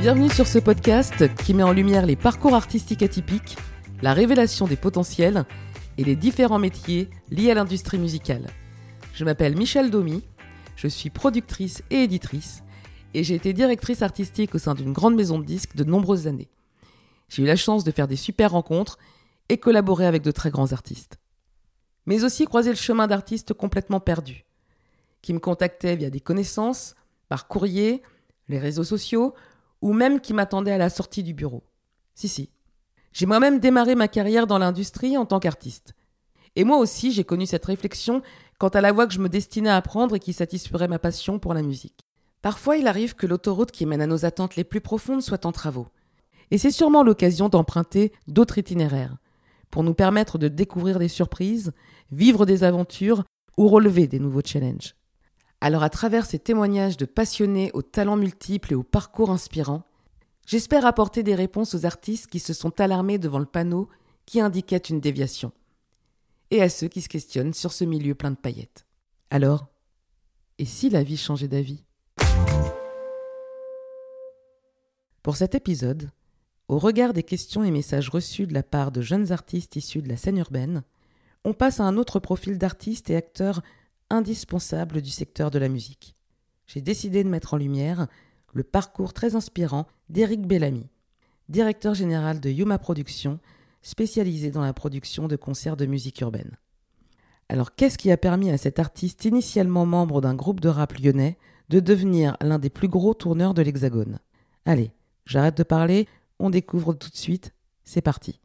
Bienvenue sur ce podcast qui met en lumière les parcours artistiques atypiques, la révélation des potentiels et les différents métiers liés à l'industrie musicale. Je m'appelle Michel Domy, je suis productrice et éditrice et j'ai été directrice artistique au sein d'une grande maison de disques de nombreuses années. J'ai eu la chance de faire des super rencontres et collaborer avec de très grands artistes. Mais aussi croiser le chemin d'artistes complètement perdus, qui me contactaient via des connaissances, par courrier, les réseaux sociaux, ou même qui m'attendaient à la sortie du bureau. Si, si. J'ai moi-même démarré ma carrière dans l'industrie en tant qu'artiste. Et moi aussi, j'ai connu cette réflexion quant à la voie que je me destinais à prendre et qui satisferait ma passion pour la musique. Parfois, il arrive que l'autoroute qui mène à nos attentes les plus profondes soit en travaux. Et c'est sûrement l'occasion d'emprunter d'autres itinéraires, pour nous permettre de découvrir des surprises, vivre des aventures ou relever des nouveaux challenges. Alors à travers ces témoignages de passionnés aux talents multiples et aux parcours inspirants, j'espère apporter des réponses aux artistes qui se sont alarmés devant le panneau qui indiquait une déviation, et à ceux qui se questionnent sur ce milieu plein de paillettes. Alors, et si la vie changeait d'avis? Pour cet épisode, au regard des questions et messages reçus de la part de jeunes artistes issus de la scène urbaine, on passe à un autre profil d'artiste et acteur indispensable du secteur de la musique. J'ai décidé de mettre en lumière le parcours très inspirant d'Éric Bellamy, directeur général de Yuma Productions, spécialisé dans la production de concerts de musique urbaine. Alors qu'est-ce qui a permis à cet artiste initialement membre d'un groupe de rap lyonnais de devenir l'un des plus gros tourneurs de l'Hexagone? Allez, j'arrête de parler, on découvre tout de suite, c'est parti.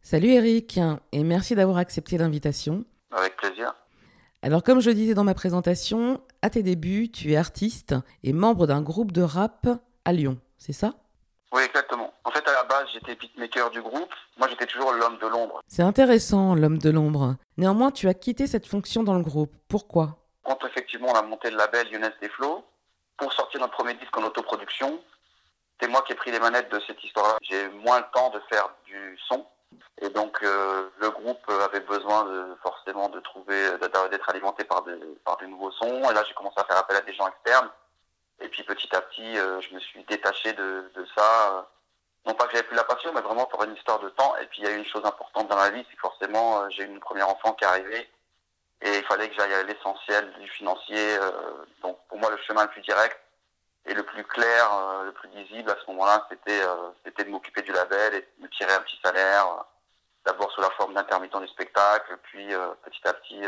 Salut Eric, et merci d'avoir accepté l'invitation. Avec plaisir. Alors comme je le disais dans ma présentation, à tes débuts, tu es artiste et membre d'un groupe de rap à Lyon, c'est ça? Oui, exactement. En fait, à la base, j'étais beatmaker du groupe. Moi, j'étais toujours l'homme de l'ombre. C'est intéressant, l'homme de l'ombre. Néanmoins, tu as quitté cette fonction dans le groupe. Pourquoi? Quand effectivement on a monté le label Younes Desflots, pour sortir notre premier disque en autoproduction, c'est moi qui ai pris les manettes de cette histoire-là. J'ai moins le temps de faire du son. Et donc euh, le groupe avait besoin de, forcément de trouver, d'être alimenté par des, par des nouveaux sons. Et là j'ai commencé à faire appel à des gens externes. Et puis petit à petit, euh, je me suis détaché de, de ça. Non pas que j'avais plus la passion, mais vraiment pour une histoire de temps. Et puis il y a eu une chose importante dans la vie, c'est que forcément euh, j'ai eu une première enfant qui est arrivée. Et il fallait que j'aille à l'essentiel du financier. donc pour moi le chemin le plus direct, et le plus clair, le plus lisible à ce moment-là, c'était c'était de m'occuper du label et de me tirer un petit salaire, d'abord sous la forme d'intermittent du spectacle, puis petit à petit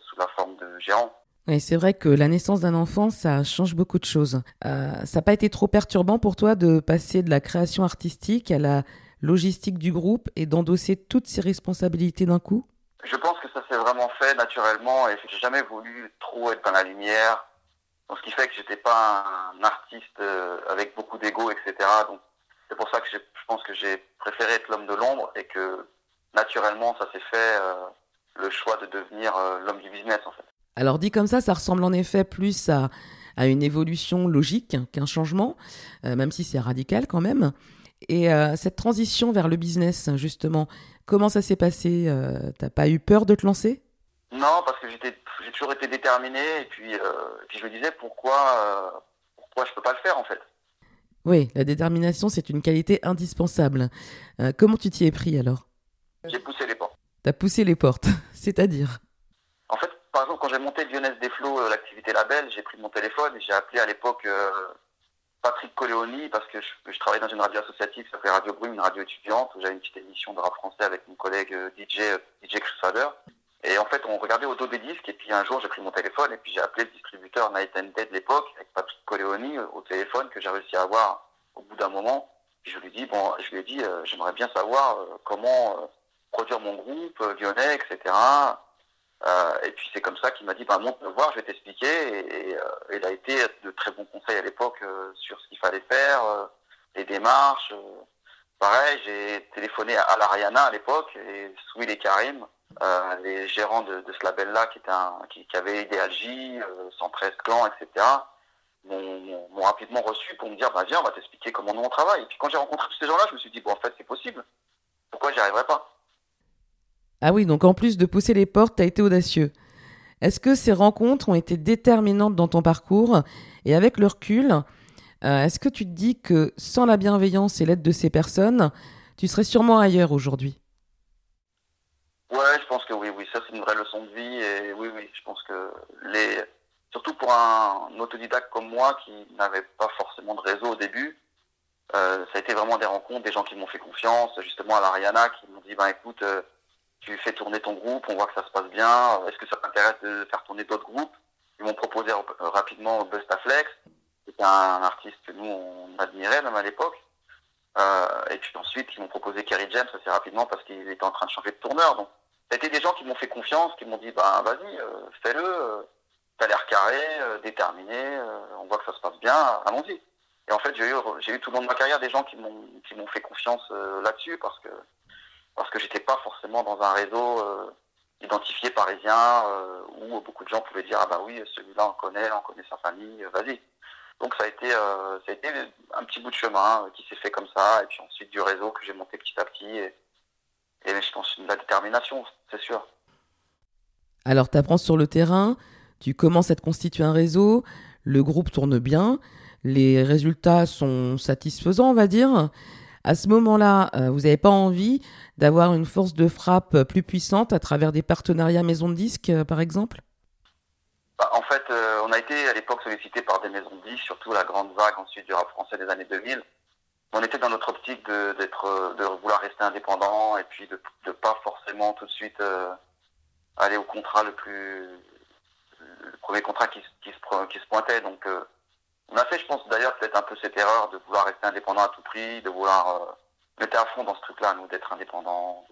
sous la forme de gérant. Oui, c'est vrai que la naissance d'un enfant, ça change beaucoup de choses. Euh, ça n'a pas été trop perturbant pour toi de passer de la création artistique à la logistique du groupe et d'endosser toutes ces responsabilités d'un coup? Je pense que ça s'est vraiment fait naturellement et j'ai jamais voulu trop être dans la lumière. Donc, ce qui fait que j'étais pas un artiste avec beaucoup d'ego, etc. Donc c'est pour ça que je pense que j'ai préféré être l'homme de l'ombre et que naturellement ça s'est fait le choix de devenir l'homme du business en fait. Alors dit comme ça, ça ressemble en effet plus à, à une évolution logique qu'un changement, euh, même si c'est radical quand même. Et euh, cette transition vers le business, justement, comment ça s'est passé? Euh, T'as pas eu peur de te lancer? Non, parce que j'ai toujours été déterminé et puis, puis je me disais pourquoi, pourquoi je peux pas le faire en fait? Oui, la détermination, c'est une qualité indispensable. comment tu t'y es pris alors? J'ai poussé les portes. T'as poussé les portes, c'est-à-dire? En fait, par exemple, quand j'ai monté Lyonnaise Desflots, euh, l'activité label, j'ai pris mon téléphone et j'ai appelé à l'époque euh, Patrick Coleoni parce que je, je, travaillais dans une radio associative qui s'appelait Radio Brume, une radio étudiante, où j'avais une petite émission de rap français avec mon collègue euh, DJ, DJ Crusader. Et en fait, on regardait au dos des disques et puis un jour, j'ai pris mon téléphone et puis j'ai appelé le distributeur Night and Day de l'époque avec Patrick Coleoni au téléphone que j'ai réussi à avoir au bout d'un moment. Puis je lui dit, bon, je lui ai dit, j'aimerais bien savoir comment produire mon groupe lyonnais, etc. Euh, et puis c'est comme ça qu'il m'a dit bah, monte me voir, je vais t'expliquer. Et, et euh, il a été de très bons conseils à l'époque euh, sur ce qu'il fallait faire, les démarches. pareil, j'ai téléphoné à l'Ariana à l'époque et Souil et Karim, les gérants de, ce label-là qui, était qui, avait aidé Algie, 113 clans, etc. m'ont rapidement reçu pour me dire bah viens on va t'expliquer comment nous on travaille. Et puis quand j'ai rencontré tous ces gens-là, je me suis dit bon en fait c'est possible. Pourquoi j'y arriverais pas? Ah oui, donc en plus de pousser les portes, tu as été audacieux. Est-ce que ces rencontres ont été déterminantes dans ton parcours? Et avec le recul, Est-ce que tu te dis que sans la bienveillance et l'aide de ces personnes, tu serais sûrement ailleurs aujourd'hui? Ouais, je pense que oui, oui, ça c'est une vraie leçon de vie et oui, oui, je pense que les, surtout pour un autodidacte comme moi qui n'avait pas forcément de réseau au début, euh, ça a été vraiment des rencontres, des gens qui m'ont fait confiance, justement à l'Ariana, qui m'ont dit, ben écoute, euh, tu fais tourner ton groupe, on voit que ça se passe bien, est-ce que ça t'intéresse de faire tourner d'autres groupes? Ils m'ont proposé rapidement Bustaflex, c'était un artiste que nous on admirait même à l'époque. Euh, et puis ensuite, ils m'ont proposé Kerry James assez rapidement parce qu'il était en train de changer de tourneur. Donc, c'était des gens qui m'ont fait confiance, qui m'ont dit, bah vas-y, fais-le, t'as l'air carré, déterminé, on voit que ça se passe bien, allons-y. Et en fait, j'ai eu, j'ai eu tout le long de ma carrière des gens qui m'ont, qui m'ont fait confiance euh, là-dessus parce que, parce que j'étais pas forcément dans un réseau euh, identifié parisien euh, où beaucoup de gens pouvaient dire ah bah oui celui-là on connaît, on connaît sa famille, vas-y. Donc ça a été, ça a été un petit bout de chemin qui s'est fait comme ça et puis ensuite du réseau que j'ai monté petit à petit et, je pense de la détermination, c'est sûr. Alors tu apprends sur le terrain, tu commences à te constituer un réseau, le groupe tourne bien les résultats sont satisfaisants, on va dire. À ce moment-là, euh, vous n'avez pas envie d'avoir une force de frappe plus puissante à travers des partenariats maisons de disques, euh, par exemple? Bah, En fait, euh, on a été à l'époque sollicité par des maisons de surtout la grande vague ensuite du rap français des années 2000. On était dans notre optique de, de vouloir rester indépendant et puis de ne pas forcément tout de suite aller au contrat le plus le premier contrat qui, qui, se, qui se pointait. Donc on a fait, je pense d'ailleurs, peut-être un peu cette erreur de vouloir rester indépendant à tout prix, de vouloir. Euh, on était à fond dans ce truc-là, nous, d'être indépendant,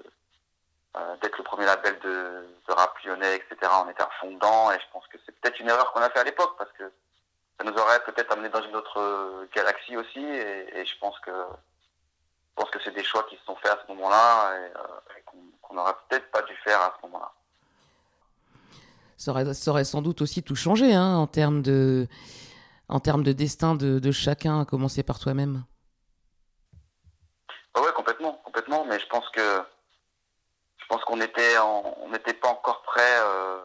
euh, d'être le premier label de, de rap lyonnais, etc. On était à fond dedans, et je pense que c'est peut-être une erreur qu'on a fait à l'époque, parce que ça nous aurait peut-être amené dans une autre euh, galaxie aussi, et, je pense que je pense que c'est des choix qui se sont faits à ce moment-là et, qu'on n'aurait peut-être pas dû faire à ce moment-là. Ça aurait, ça aurait, sans doute aussi tout changé hein, en termes de en termes de destin de, chacun, à commencer par toi-même Oui, complètement, complètement. Mais je pense que je pense qu'on était on n'était pas encore prêt, euh,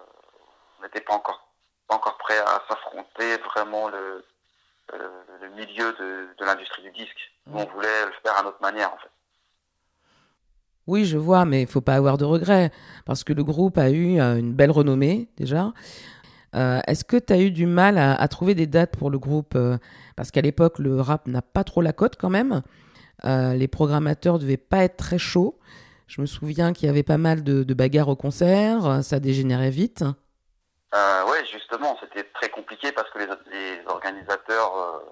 on n'était pas encore pas encore prêt à s'affronter vraiment le, le, milieu de, de l'industrie du disque. on voulait le faire à notre manière en fait. Oui, je vois, mais il faut pas avoir de regrets parce que le groupe a eu euh, une belle renommée déjà. Euh, est-ce que tu as eu du mal à, trouver des dates pour le groupe euh, Parce qu'à l'époque, le rap n'a pas trop la cote quand même. Euh, les programmateurs devaient pas être très chauds. Je me souviens qu'il y avait pas mal de, bagarres au concert, ça dégénérait vite. oui, justement, c'était très compliqué parce que les, organisateurs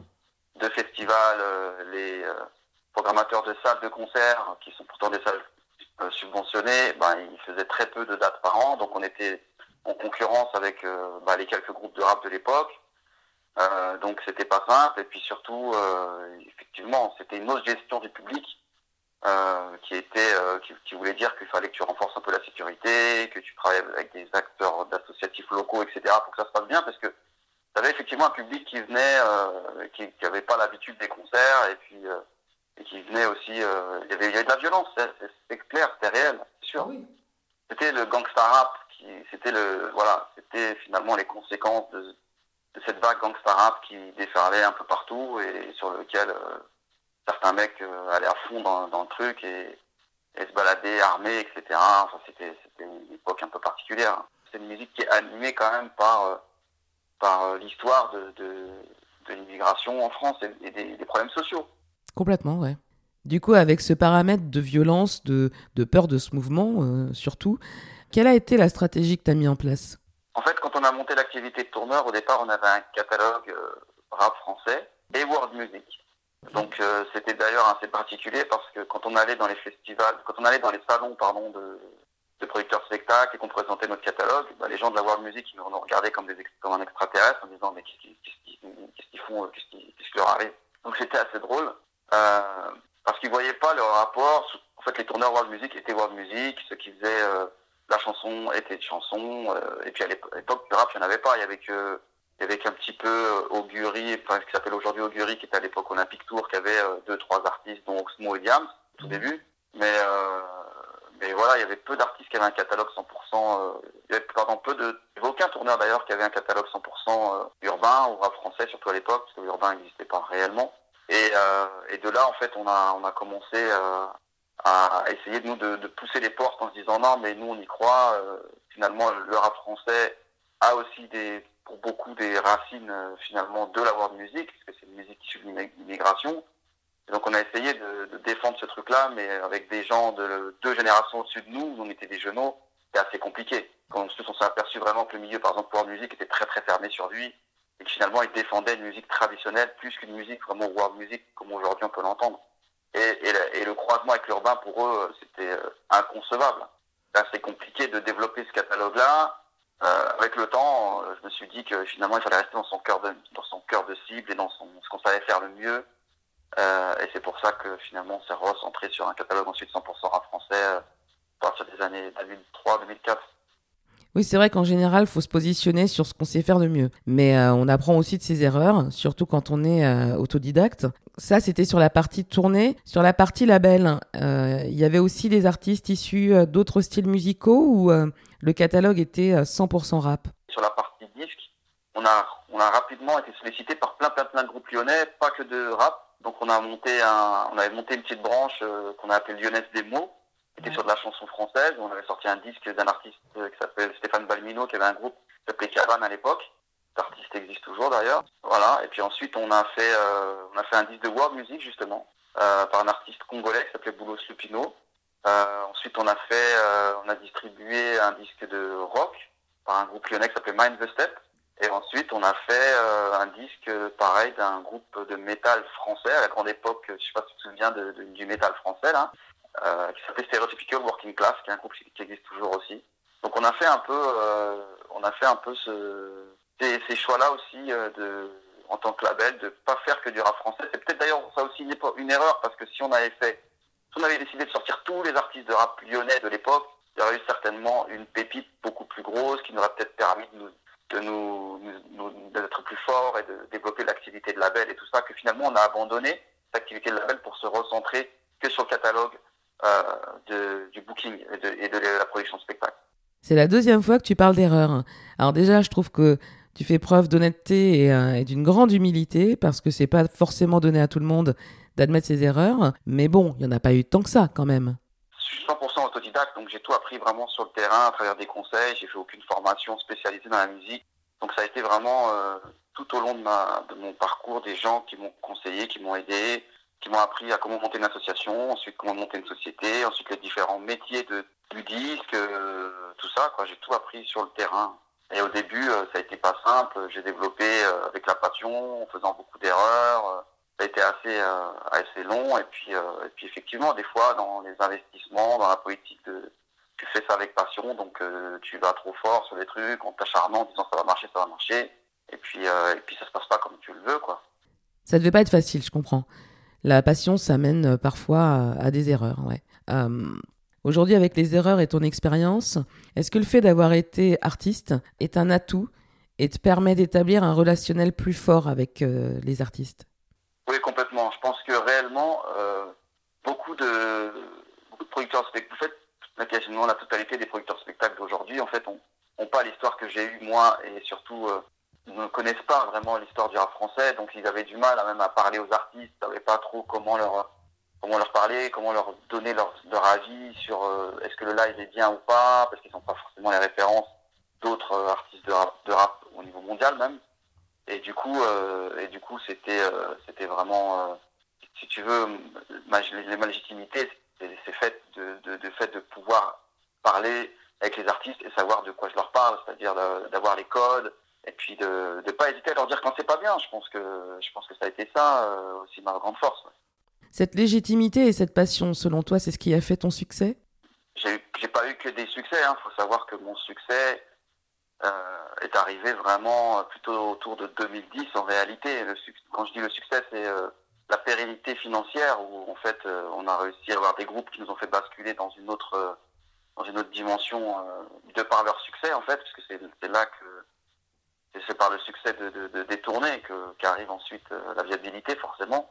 de festivals, les programmateurs de salles de concert, qui sont pourtant des salles subventionnées, ben, ils faisaient très peu de dates par an, donc on était en concurrence avec euh, bah, les quelques groupes de rap de l'époque. Euh, donc c'était pas simple et puis surtout euh, effectivement c'était une autre gestion du public qui était qui, voulait dire qu'il fallait que tu renforces un peu la sécurité, que tu travailles avec des acteurs d'associatifs locaux, etc. pour que ça se passe bien parce que tu avais effectivement un public qui venait qui n'avait pas l'habitude des concerts et puis et qui venait aussi il y avait il y avait de la violence c'est clair c'était réel c'est sûr ah c'était le gangsta rap c'était le, voilà, c'était finalement les conséquences de, cette vague gangsta rap qui déferlait un peu partout et sur lequel euh, certains mecs euh, allaient à fond dans, le truc et, se baladaient armés, etc. Enfin, c'était, une époque un peu particulière. C'est une musique qui est animée quand même par, euh, par l'histoire de, de, l'immigration en France et, des, des, problèmes sociaux. Complètement, ouais. Du coup, avec ce paramètre de violence, de, de peur de ce mouvement, surtout, quelle a été la stratégie que tu as mis en place? En fait, quand on a monté l'activité de tourneur, au départ, on avait un catalogue euh, rap français et world music. Donc euh, c'était d'ailleurs assez particulier parce que quand on allait dans les festivals, quand on allait dans les salons pardon de, de producteurs de spectacles et qu'on présentait notre catalogue, bah, les gens de la world music ils nous regardaient comme des comme un extraterrestre en disant mais qu'est-ce qu'ils font, qu'est-ce qui, leur arrive? Donc c'était assez drôle euh, parce qu'ils voyaient pas le rapport. En fait, les tourneurs world music étaient world music, ceux qui faisaient la chanson était une chanson. Euh, et puis à l'époque, du rap, il n'y en avait pas. Il y avait que, il y avait qu'un petit peu euh, Augury, enfin, ce qui s'appelle aujourd'hui Augury, qui était à l'époque Olympique Tour, qui avait euh, deux, trois artistes, dont Oxmo et Diams, au tout mmh. début. Mais, mais voilà, il y avait peu d'artistes qui avaient un catalogue 100%, il y avait, pardon, peu de, Il n'y avait aucun tourneur d'ailleurs qui avait un catalogue 100% urbain ou rap français, surtout à l'époque, parce que l'urbain n'existait pas réellement. Et, et, de là, en fait, on a, on a commencé à essayer de nous de, de, pousser les portes en se disant non, mais nous on y croit. finalement, le rap français a aussi des, pour beaucoup des racines finalement de la world music, parce que c'est une musique issue de l'immigration donc on a essayé de, défendre ce truc-là, mais avec des gens de deux générations au-dessus de nous, on était des genoux, c'était assez compliqué. Quand on s'est aperçu vraiment que le milieu, par exemple, world music était très très fermé sur lui, et que finalement il défendait une musique traditionnelle plus qu'une musique vraiment world music comme aujourd'hui on peut l'entendre. Et, le croisement avec l'urbain pour eux, c'était euh, inconcevable. C'est assez compliqué de développer ce catalogue-là. Euh, avec le temps, je me suis dit que finalement il fallait rester dans son cœur de, dans son cœur de cible et dans son, ce qu'on savait faire le mieux euh, et c'est pour ça que finalement on s'est recentré sur un catalogue ensuite 100% rap français euh, à partir des années 2003-2004. Oui, c'est vrai qu'en général, il faut se positionner sur ce qu'on sait faire de mieux. Mais euh, on apprend aussi de ses erreurs, surtout quand on est autodidacte. Ça, c'était sur la partie tournée. Sur la partie label, il y avait aussi des artistes issus d'autres styles musicaux ou le catalogue était 100% rap? Sur la partie disque, on a, rapidement été sollicité par plein, plein, plein de groupes lyonnais, pas que de rap donc on a monté un, on avait monté une petite branche euh, qu'on a appelée Lyonnaise des mots, qui était sur de la chanson française. On avait sorti un disque d'un artiste euh, qui s'appelle Stéphane Balmino, qui avait un groupe qui s'appelait Cabane à l'époque. Cet artiste existe toujours d'ailleurs. Voilà. Et puis ensuite on a fait, euh, on a fait un disque de world music justement par un artiste congolais qui s'appelait Boulos Lupino. ensuite on a fait, on a distribué un disque de rock par un groupe lyonnais qui s'appelait Mind the Step. Et ensuite, on a fait euh, un disque pareil d'un groupe de métal français à la grande époque, je sais pas si tu te souviens du métal français là, euh, qui s'appelait Stereotypical Working Class, qui est un groupe qui existe toujours aussi. Donc on a fait un peu, euh, on a fait un peu ce, ces, choix-là aussi euh, en tant que label, de pas faire que du rap français. C'est peut-être d'ailleurs ça aussi une, erreur parce que si on avait fait, si on avait décidé de sortir tous les artistes de rap lyonnais de l'époque, il y aurait eu certainement une pépite beaucoup plus grosse qui nous aurait peut-être permis de nous d'être plus fort et de développer l'activité de label et tout ça, que finalement on a abandonné l'activité de label pour se recentrer que sur le catalogue de, du booking et de, et de, la production de spectacle. C'est la deuxième fois que tu parles d'erreur. Alors déjà, je trouve que tu fais preuve d'honnêteté et, euh, et d'une grande humilité parce que c'est pas forcément donné à tout le monde d'admettre ses erreurs. Mais bon, il y en a pas eu tant que ça quand même. 100% autodidacte, donc j'ai tout appris vraiment sur le terrain à travers des conseils. J'ai fait aucune formation spécialisée dans la musique. Donc ça a été vraiment euh, tout au long de, ma, de mon parcours des gens qui m'ont conseillé, qui m'ont aidé, qui m'ont appris à comment monter une association, ensuite comment monter une société, ensuite les différents métiers de, du disque, euh, tout ça. J'ai tout appris sur le terrain. Et au début, euh, ça a été pas simple. J'ai développé avec la passion, en faisant beaucoup d'erreurs ça a été assez euh, assez long et puis euh, et puis effectivement des fois dans les investissements dans la politique tu fais ça avec passion donc euh, tu vas trop fort sur les trucs en t'acharnant en disant ça va marcher ça va marcher et puis et puis ça se passe pas comme tu le veux quoi ça devait pas être facile je comprends la passion ça mène parfois à, des erreurs ouais Aujourd'hui, avec les erreurs et ton expérience, est-ce que le fait d'avoir été artiste est un atout et te permet d'établir un relationnel plus fort avec les artistes? Oui, complètement. Je pense que réellement, euh, beaucoup de producteurs spectacles, en fait, quasiment la totalité des producteurs spectacles d'aujourd'hui, en fait, ont, pas l'histoire que j'ai eue moi et surtout euh, ne connaissent pas vraiment l'histoire du rap français, donc ils avaient du mal à même à parler aux artistes, ils savaient pas trop comment leur comment leur parler, comment leur donner leur, leur avis sur euh, est-ce que le live est bien ou pas, parce qu'ils n'ont pas forcément les références d'autres euh, artistes de rap, au niveau mondial même. Et du coup, euh, et du coup, c'était, c'était vraiment, si tu veux, ma, ma légitimité, c'est fait de, fait de pouvoir parler avec les artistes et savoir de quoi je leur parle, c'est-à-dire d'avoir les codes et puis de ne pas hésiter à leur dire quand c'est pas bien. Je pense que je pense que ça a été ça aussi ma grande force. Cette légitimité et cette passion, selon toi, c'est ce qui a fait ton succès? J'ai pas eu que des succès. Il hein. faut savoir que mon succès, euh, est arrivé vraiment plutôt autour de 2010 en réalité. Le, quand je dis le succès, c'est euh, la pérennité financière où en fait euh, on a réussi à avoir des groupes qui nous ont fait basculer dans une autre dans une autre dimension de par leur succès en fait, parce que c'est là que c'est par le succès de, de, de des tournées qu'arrive ensuite la viabilité forcément.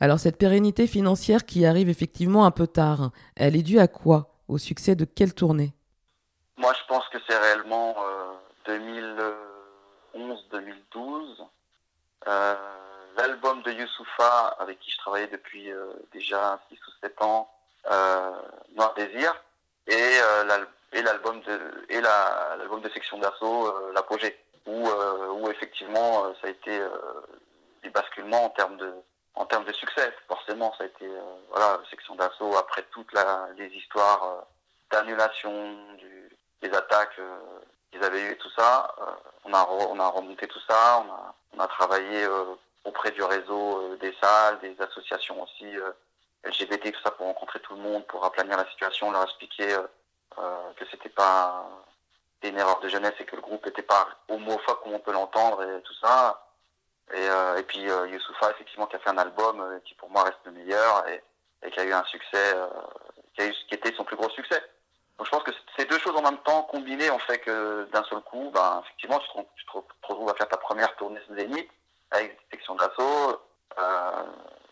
Alors cette pérennité financière qui arrive effectivement un peu tard, elle est due à quoi? Au succès de quelle tournée? Moi, je pense que c'est réellement euh, 2011-2012. L'album de Youssoufa, avec qui je travaillais depuis déjà 6 ou 7 ans, Noir Désir, et l'album de et l'album de section d'assaut, l'apogée, où, où effectivement ça a été des basculements en termes de en termes de succès. Forcément, ça a été euh, voilà section d'assaut après toutes les histoires euh, d'annulation des attaques euh, qu'ils avaient eues et tout ça. on a on a remonté tout ça. On a on a travaillé auprès du réseau des salles, des associations aussi LGBT tout ça pour rencontrer tout le monde, pour aplanir la situation, leur expliquer que c'était pas une erreur de jeunesse et que le groupe n'était pas homophobe comme on peut l'entendre et tout ça. Et, euh, et puis euh, Youssoufa, effectivement, qui a fait un album euh, qui pour moi reste le meilleur et, qui a eu un succès, euh, qui, a eu, qui était son plus gros succès. Donc je pense que ces deux choses en même temps combinées ont fait que d'un seul coup, ben, effectivement, tu te, tu te retrouves à faire ta première tournée Zénith avec section d'assaut, euh,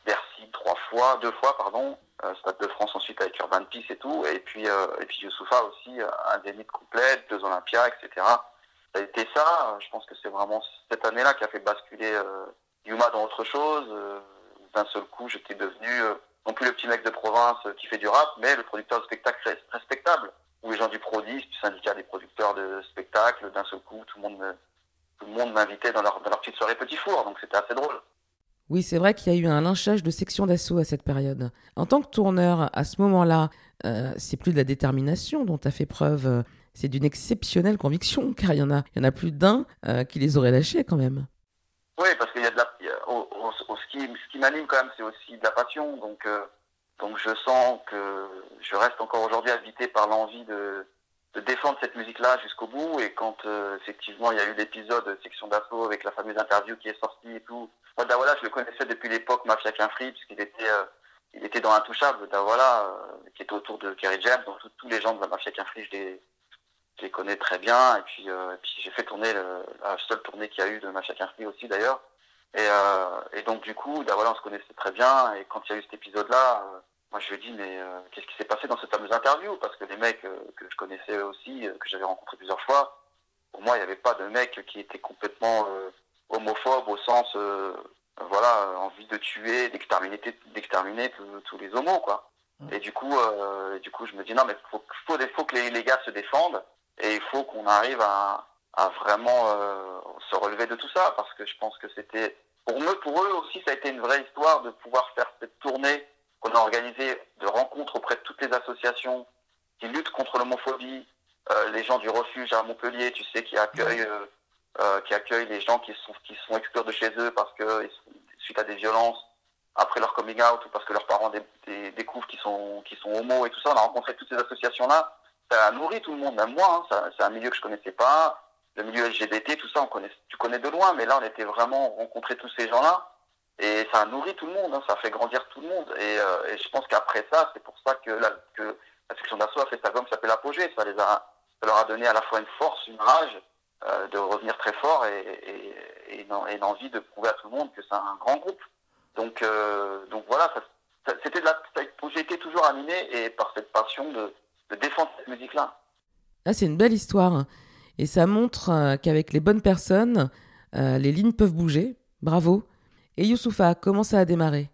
Bercy trois fois, deux fois, pardon, Stade de France ensuite avec Urban Peace et tout, et puis euh, et puis Youssoufa aussi, un Zénith complet, deux Olympias, etc ça a été ça. Je pense que c'est vraiment cette année-là qui a fait basculer euh, Yuma dans autre chose. Euh, D'un seul coup, j'étais devenu euh, non plus le petit mec de province euh, qui fait du rap, mais le producteur de spectacle respectable. Où les gens du Prodis, du syndicat des producteurs de spectacles, d'un seul coup, tout le monde tout le monde m'invitait dans leur, dans leur petite soirée petit four, donc c'était assez drôle. Oui, c'est vrai qu'il y a eu un lynchage de section d'assaut à cette période. En tant que tourneur, à ce moment-là, euh, c'est plus de la détermination dont tu as fait preuve c'est d'une exceptionnelle conviction, car il y en a, il y en a plus d'un euh, qui les aurait lâchés quand même. Oui, parce qu'il y a de la, ce qui, ce qui m'anime quand même, c'est aussi de la passion. Donc, euh, donc je sens que je reste encore aujourd'hui habité par l'envie de, de défendre cette musique-là jusqu'au bout. Et quand euh, effectivement il y a eu l'épisode Section d'assaut avec la fameuse interview qui est sortie et tout, moi Dawala je le connaissais depuis l'époque Mafia Quinfree puisqu'il était euh, il était dans Intouchable, Dawala, euh, qui était autour de Kerry James, donc tous les gens de la Mafia Quinfree, je les je les connais très bien. Et puis, euh, et puis j'ai fait tourner le, la seule tournée qu'il y a eu de Mafia Free aussi d'ailleurs. Et, euh, et donc du coup, voilà, on se connaissait très bien. Et quand il y a eu cet épisode-là, euh, moi je lui ai dit mais euh, qu'est-ce qui s'est passé dans cette fameuse interview? Parce que les mecs euh, que je connaissais aussi, euh, que j'avais rencontrés plusieurs fois, pour moi il n'y avait pas de mec qui était complètement homophobe au sens voilà envie de tuer, d'exterminer, d'exterminer tous les homos quoi. Et du coup, euh, du coup, je me dis non, mais faut, faut, faut que les, les gars se défendent et il faut qu'on arrive à, à vraiment euh, se relever de tout ça parce que je pense que c'était pour eux, pour eux aussi, ça a été une vraie histoire de pouvoir faire cette tournée qu'on a organisée de rencontres auprès de toutes les associations qui luttent contre l'homophobie, euh, les gens du refuge à Montpellier, tu sais, qui accueillent, euh, euh, qui accueillent les gens qui sont qui sont exclus de chez eux parce que suite à des violences après leur coming out ou parce que leurs parents dé, dé, découvrent qu'ils sont qu'ils sont homo et tout ça. On a rencontré toutes ces associations là ça a nourri tout le monde, même moi. Hein, c'est un milieu que je connaissais pas. Le milieu LGBT, tout ça, on connaît, tu connais de loin, mais là, on était vraiment rencontré tous ces gens-là. Et ça a nourri tout le monde, hein, ça fait grandir tout le monde. Et, euh, je pense qu'après ça, c'est pour ça que la, section d'assaut a fait cet album qui s'appelle Apogée. Ça, les a, leur a donné à la fois une force, une rage euh, de revenir très fort et, et, et, et l'envie de prouver à tout le monde que c'est un grand groupe. Donc, euh, voilà, c'était de la, j'ai été toujours animé et par cette passion de, de défendre cette musique-là. Ah, c'est une belle histoire. Et ça montre qu'avec les bonnes personnes, les lignes peuvent bouger. Bravo. Et Youssoufa, comment ça a démarré?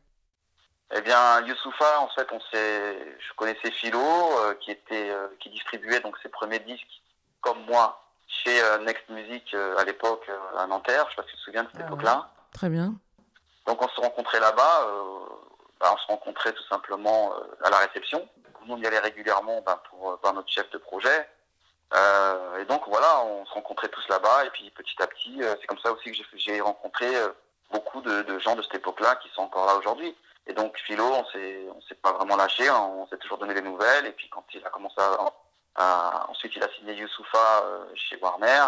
Eh bien, Youssoufa, en fait, on je connaissais Philo, euh, qui était, euh, qui distribuait donc ses premiers disques, comme moi, chez euh, Next Music à l'époque à Nanterre. Je sais pas si tu te souviens de cette ah époque-là. Ouais. Très bien. Donc, on se rencontrait là-bas. Bah, on se rencontrait tout simplement à la réception nous on y allait régulièrement ben, pour, par notre chef de projet. Euh, et donc voilà, on se rencontrait tous là-bas et puis petit à petit, euh, c'est comme ça aussi que j'ai rencontré euh, beaucoup de, de, gens de cette époque-là qui sont encore là aujourd'hui. Et donc Philo, on s'est on s'est pas vraiment lâché, hein, on s'est toujours donné des nouvelles. Et puis quand il a commencé à, à ensuite il a signé Youssoufa euh, chez Warner.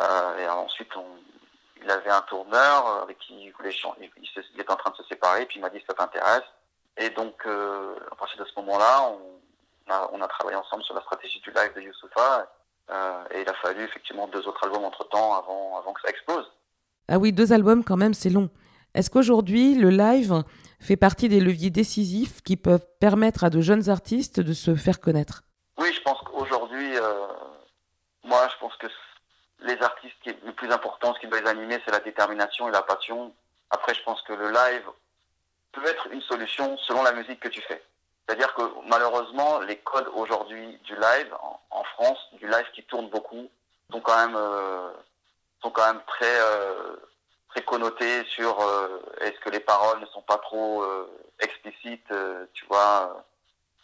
Euh, et ensuite on, il avait un tourneur avec qui il voulait il, il, il en train de se séparer. Puis il m'a dit ça t'intéresse. Et donc, euh, à partir de ce moment-là, on a, on a travaillé ensemble sur la stratégie du live de Youssoufa. Euh, et il a fallu effectivement deux autres albums entre-temps avant, avant que ça explose. Ah oui, deux albums quand même, c'est long. Est-ce qu'aujourd'hui, le live fait partie des leviers décisifs qui peuvent permettre à de jeunes artistes de se faire connaître? Oui, je pense qu'aujourd'hui, euh, moi, je pense que les artistes, qui, le plus important, ce qui doit les animer, c'est la détermination et la passion. Après, je pense que le live peut être une solution selon la musique que tu fais. C'est-à-dire que malheureusement, les codes aujourd'hui du live en, France, du live qui tourne beaucoup, sont quand même euh, sont quand même très euh, très connotés sur euh, est-ce que les paroles ne sont pas trop euh, explicites, tu vois,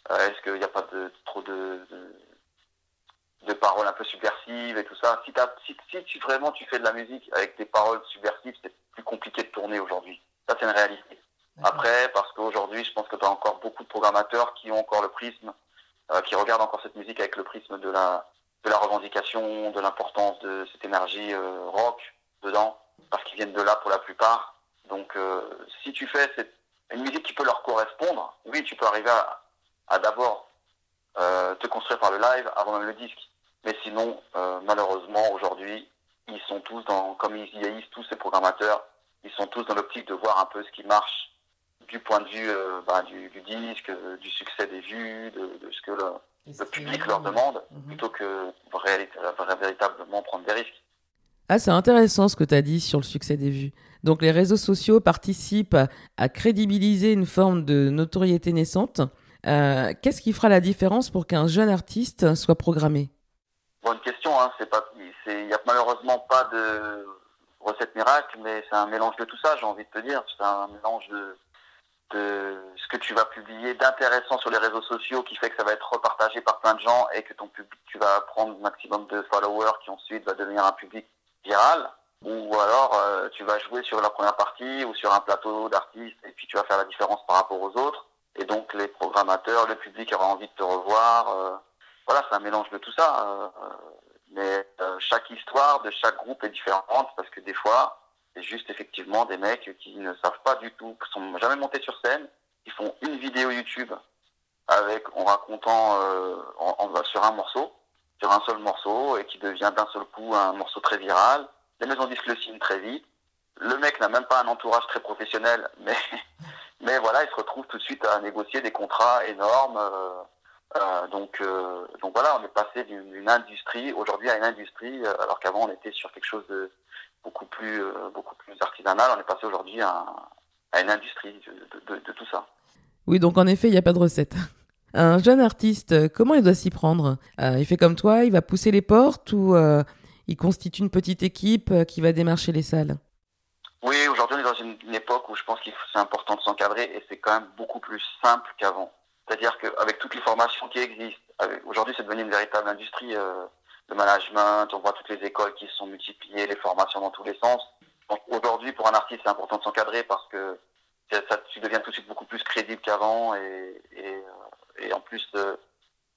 est-ce qu'il n'y a pas de trop de, de, de paroles un peu subversives et tout ça. Si, si, si tu vraiment tu fais de la musique avec des paroles subversives, c'est plus compliqué de tourner aujourd'hui. Ça c'est une réalité. Après, parce qu'aujourd'hui, je pense que tu as encore beaucoup de programmateurs qui ont encore le prisme, euh, qui regardent encore cette musique avec le prisme de la, de la revendication, de l'importance de cette énergie euh, rock dedans, parce qu'ils viennent de là pour la plupart. Donc, euh, si tu fais cette, une musique qui peut leur correspondre, oui, tu peux arriver à, à d'abord te construire par le live avant même le disque. Mais sinon, malheureusement, aujourd'hui, ils sont tous dans, comme ils vieillissent, tous ces programmateurs, ils sont tous dans l'optique de voir un peu ce qui marche du point de vue euh, bah, du, disque, euh, du succès des vues, de, ce que le, public leur demande, plutôt que véritablement prendre des risques. Ah, c'est intéressant ce que tu as dit sur le succès des vues. Donc les réseaux sociaux participent à, crédibiliser une forme de notoriété naissante. Euh, qu'est-ce qui fera la différence pour qu'un jeune artiste soit programmé? Bonne question. Hein. Il n'y a malheureusement pas de recette miracle, mais c'est un mélange de tout ça, j'ai envie de te dire. C'est un mélange de, de ce que tu vas publier d'intéressant sur les réseaux sociaux qui fait que ça va être repartagé par plein de gens et que ton public, tu vas prendre un maximum de followers qui ensuite va devenir un public viral. Ou alors euh, tu vas jouer sur la première partie ou sur un plateau d'artistes et puis tu vas faire la différence par rapport aux autres. Et donc les programmateurs, le public aura envie de te revoir. Euh, voilà, c'est un mélange de tout ça. Euh, mais chaque histoire de chaque groupe est différente parce que des fois, c'est juste effectivement des mecs qui ne savent pas du tout, qui sont jamais montés sur scène, qui font une vidéo YouTube avec en racontant euh, sur un morceau, sur un seul morceau, et qui devient d'un seul coup un morceau très viral. Les maisons disent le signe très vite. Le mec n'a même pas un entourage très professionnel, mais mais voilà, il se retrouve tout de suite à négocier des contrats énormes. Euh, euh, donc donc voilà, on est passé d'une industrie aujourd'hui à une industrie, alors qu'avant on était sur quelque chose de beaucoup plus, euh, beaucoup plus artisanale. On est passé aujourd'hui à, une industrie de, tout ça. Oui, donc en effet, il n'y a pas de recette. Un jeune artiste, comment il doit s'y prendre? Euh, Il fait comme toi, il va pousser les portes ou euh, il constitue une petite équipe qui va démarcher les salles? Oui, aujourd'hui on est dans une, époque où je pense qu'il c'est important de s'encadrer et c'est quand même beaucoup plus simple qu'avant. C'est-à-dire qu'avec toutes les formations qui existent, aujourd'hui c'est devenu une véritable industrie le management, on voit toutes les écoles qui se sont multipliées, les formations dans tous les sens. Aujourd'hui, pour un artiste, c'est important de s'encadrer parce que ça, tu deviens tout de suite beaucoup plus crédible qu'avant et, et, euh, en plus, euh,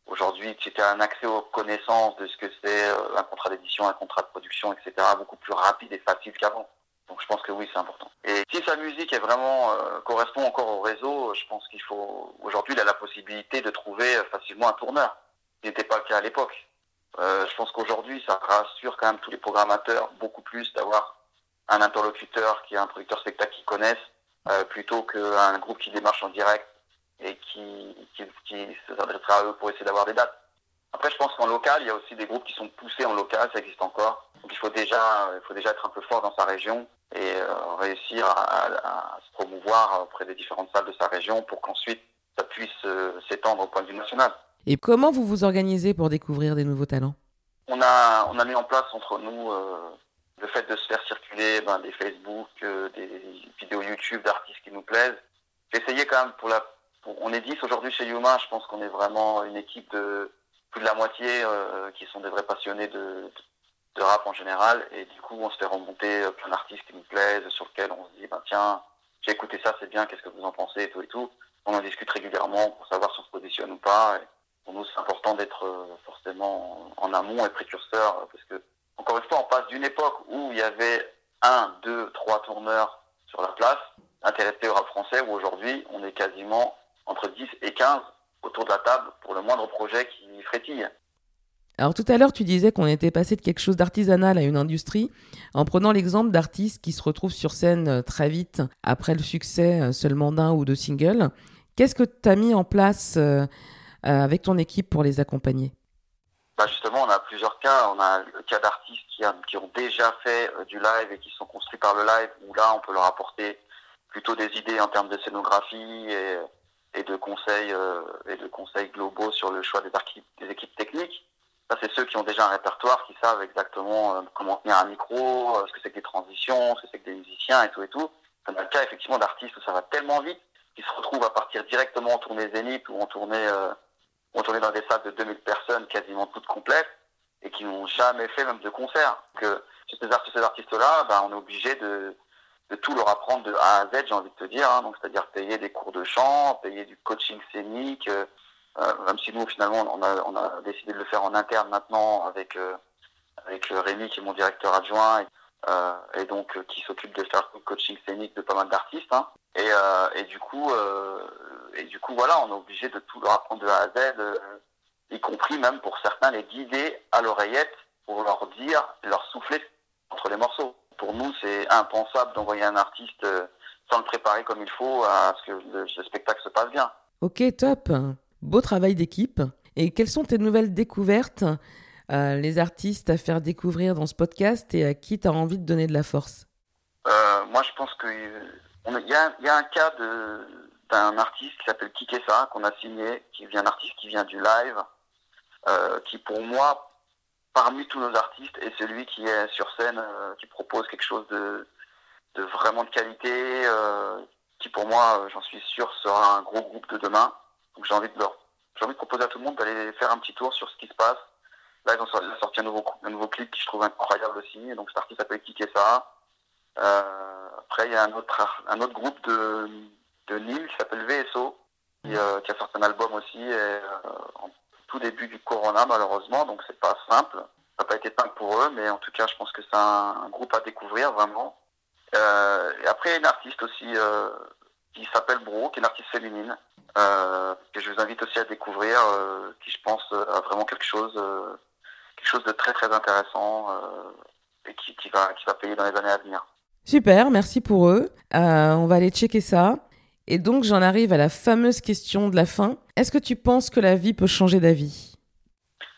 aujourd'hui, tu as un accès aux connaissances de ce que c'est euh, un contrat d'édition, un contrat de production, etc., beaucoup plus rapide et facile qu'avant. Donc je pense que oui, c'est important. Et si sa musique est vraiment correspond encore au réseau, je pense qu'il faut aujourd'hui il a la possibilité de trouver facilement un tourneur. Ce n'était pas le cas à l'époque. Euh, je pense qu'aujourd'hui, ça rassure quand même tous les programmateurs beaucoup plus d'avoir un interlocuteur qui est un producteur spectacle qu'ils connaissent euh, plutôt qu'un groupe qui démarche en direct et qui, qui, qui s'adressera à eux pour essayer d'avoir des dates. Après, je pense qu'en local, il y a aussi des groupes qui sont poussés en local, ça existe encore. Donc il faut déjà, il faut déjà être un peu fort dans sa région et euh, réussir à, à, se promouvoir auprès des différentes salles de sa région pour qu'ensuite ça puisse euh, s'étendre au point de vue national. Et comment vous vous organisez pour découvrir des nouveaux talents? On a, on a mis en place entre nous euh, le fait de se faire circuler ben, des Facebook, euh, des vidéos YouTube d'artistes qui nous plaisent. Essayé quand même pour la... on est 10 aujourd'hui chez Yuma, je pense qu'on est vraiment une équipe de plus de la moitié euh, qui sont des vrais passionnés de, rap en général. Et du coup, on se fait remonter plein d'artistes qui nous plaisent, sur lesquels on se dit, ben, tiens, j'ai écouté ça, c'est bien, qu'est-ce que vous en pensez, et tout et tout. On en discute régulièrement pour savoir si on se positionne ou pas. Pour nous, c'est important d'être euh, forcément en amont et précurseur, parce que, encore une fois, on passe d'une époque où il y avait un, deux, trois tourneurs sur la place, intéressés au rap français, où aujourd'hui, on est quasiment entre 10 et 15 autour de la table pour le moindre projet qui frétille. Alors tout à l'heure, tu disais qu'on était passé de quelque chose d'artisanal à une industrie, en prenant l'exemple d'artistes qui se retrouvent sur scène euh, très vite après le succès euh, seulement d'un ou deux singles. Qu'est-ce que tu as mis en place avec ton équipe pour les accompagner bah justement, on a plusieurs cas. On a le cas d'artistes qui, ont déjà fait euh, du live et qui sont construits par le live, où là, on peut leur apporter plutôt des idées en termes de scénographie et, de conseils euh, et de conseils globaux sur le choix des, équipes techniques. Ça, c'est ceux qui ont déjà un répertoire, qui savent exactement euh, comment tenir un micro, ce que c'est que des transitions, ce que c'est que des musiciens et tout et tout. On a le cas effectivement d'artistes où ça va tellement vite qu'ils se retrouvent à partir directement en tournée zénith ou en tournée on tournait dans des salles de 2000 personnes quasiment toutes complètes et qui n'ont jamais fait même de concert. Que ces, artistes-là, ben, on est obligé de, de tout leur apprendre de A à Z, j'ai envie de te dire. Hein. donc c'est-à-dire payer des cours de chant, payer du coaching scénique. Euh, euh même si nous finalement on a, on a décidé de le faire en interne maintenant avec euh, avec euh, Rémi qui est mon directeur adjoint euh, et donc qui s'occupe de faire le coaching scénique de pas mal d'artistes. Hein. Et, et du coup et du coup, voilà, on est obligé de tout leur apprendre de A à Z, euh, y compris même pour certains les guider à l'oreillette pour leur dire, leur souffler entre les morceaux. Pour nous, c'est impensable d'envoyer un artiste euh, sans le préparer comme il faut à ce que le, spectacle se passe bien. Ok, top. Beau travail d'équipe. Et quelles sont tes nouvelles découvertes, euh, les artistes à faire découvrir dans ce podcast et à qui tu as envie de donner de la force Moi, je pense qu'il y, y, a un cas de, un artiste qui s'appelle Kikessa, qu'on a signé, qui vient un artiste qui vient du live, euh, qui pour moi, parmi tous nos artistes, est celui qui est sur scène, euh, qui propose quelque chose de, vraiment de qualité, euh, qui pour moi, j'en suis sûr, sera un gros groupe de demain. Donc j'ai j'ai envie de proposer à tout le monde d'aller faire un petit tour sur ce qui se passe. Là, ils ont sorti un nouveau, un nouveau clip qui je trouve incroyable aussi. Donc cet artiste s'appelle Kikessa. Euh, après, il y a un autre, un autre groupe de, de Nîmes qui s'appelle VSO, euh, qui, a sorti un album aussi euh, en tout début du Corona malheureusement, donc c'est pas simple. Ça n'a pas été simple pour eux, mais en tout cas je pense que c'est un, groupe à découvrir vraiment. Euh, et après il y a une artiste aussi qui s'appelle Bro, qui est une artiste féminine, que je vous invite aussi à découvrir, qui je pense a vraiment quelque chose, quelque chose de très très intéressant et qui, qui, va, qui va payer dans les années à venir. Super, merci pour eux. on va aller checker ça. Et donc j'en arrive à la fameuse question de la fin. Est-ce que tu penses que la vie peut changer d'avis?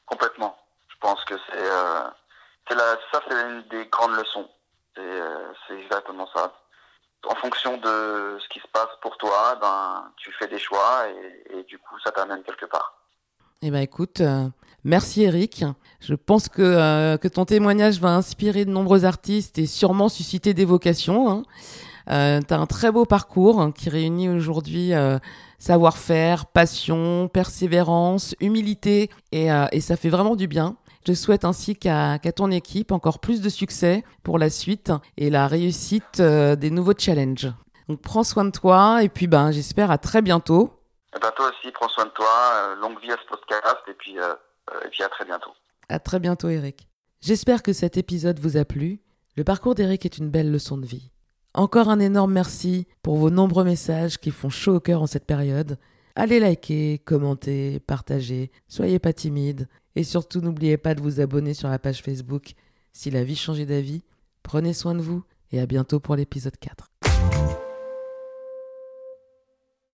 Complètement. Je pense que c'est euh, ça, c'est une des grandes leçons. Euh, c'est exactement ça. En fonction de ce qui se passe pour toi, ben tu fais des choix et, du coup ça t'amène quelque part. Eh ben écoute, euh, merci Eric. Je pense que, que ton témoignage va inspirer de nombreux artistes et sûrement susciter des vocations. Hein. Euh, tu as un très beau parcours hein, qui réunit aujourd'hui euh, savoir-faire, passion, persévérance, humilité et, euh, et, ça fait vraiment du bien. Je souhaite ainsi qu'à ton équipe encore plus de succès pour la suite et la réussite euh, des nouveaux challenges. Donc prends soin de toi et puis ben j'espère à très bientôt. Et ben toi aussi prends soin de toi, longue vie à ce podcast et puis, et puis à très bientôt. À très bientôt Eric. J'espère que cet épisode vous a plu. Le parcours d'Eric est une belle leçon de vie. Encore un énorme merci pour vos nombreux messages qui font chaud au cœur en cette période. Allez liker, commenter, partager, soyez pas timide et surtout n'oubliez pas de vous abonner sur la page Facebook si la vie changeait d'avis. Prenez soin de vous et à bientôt pour l'épisode 4.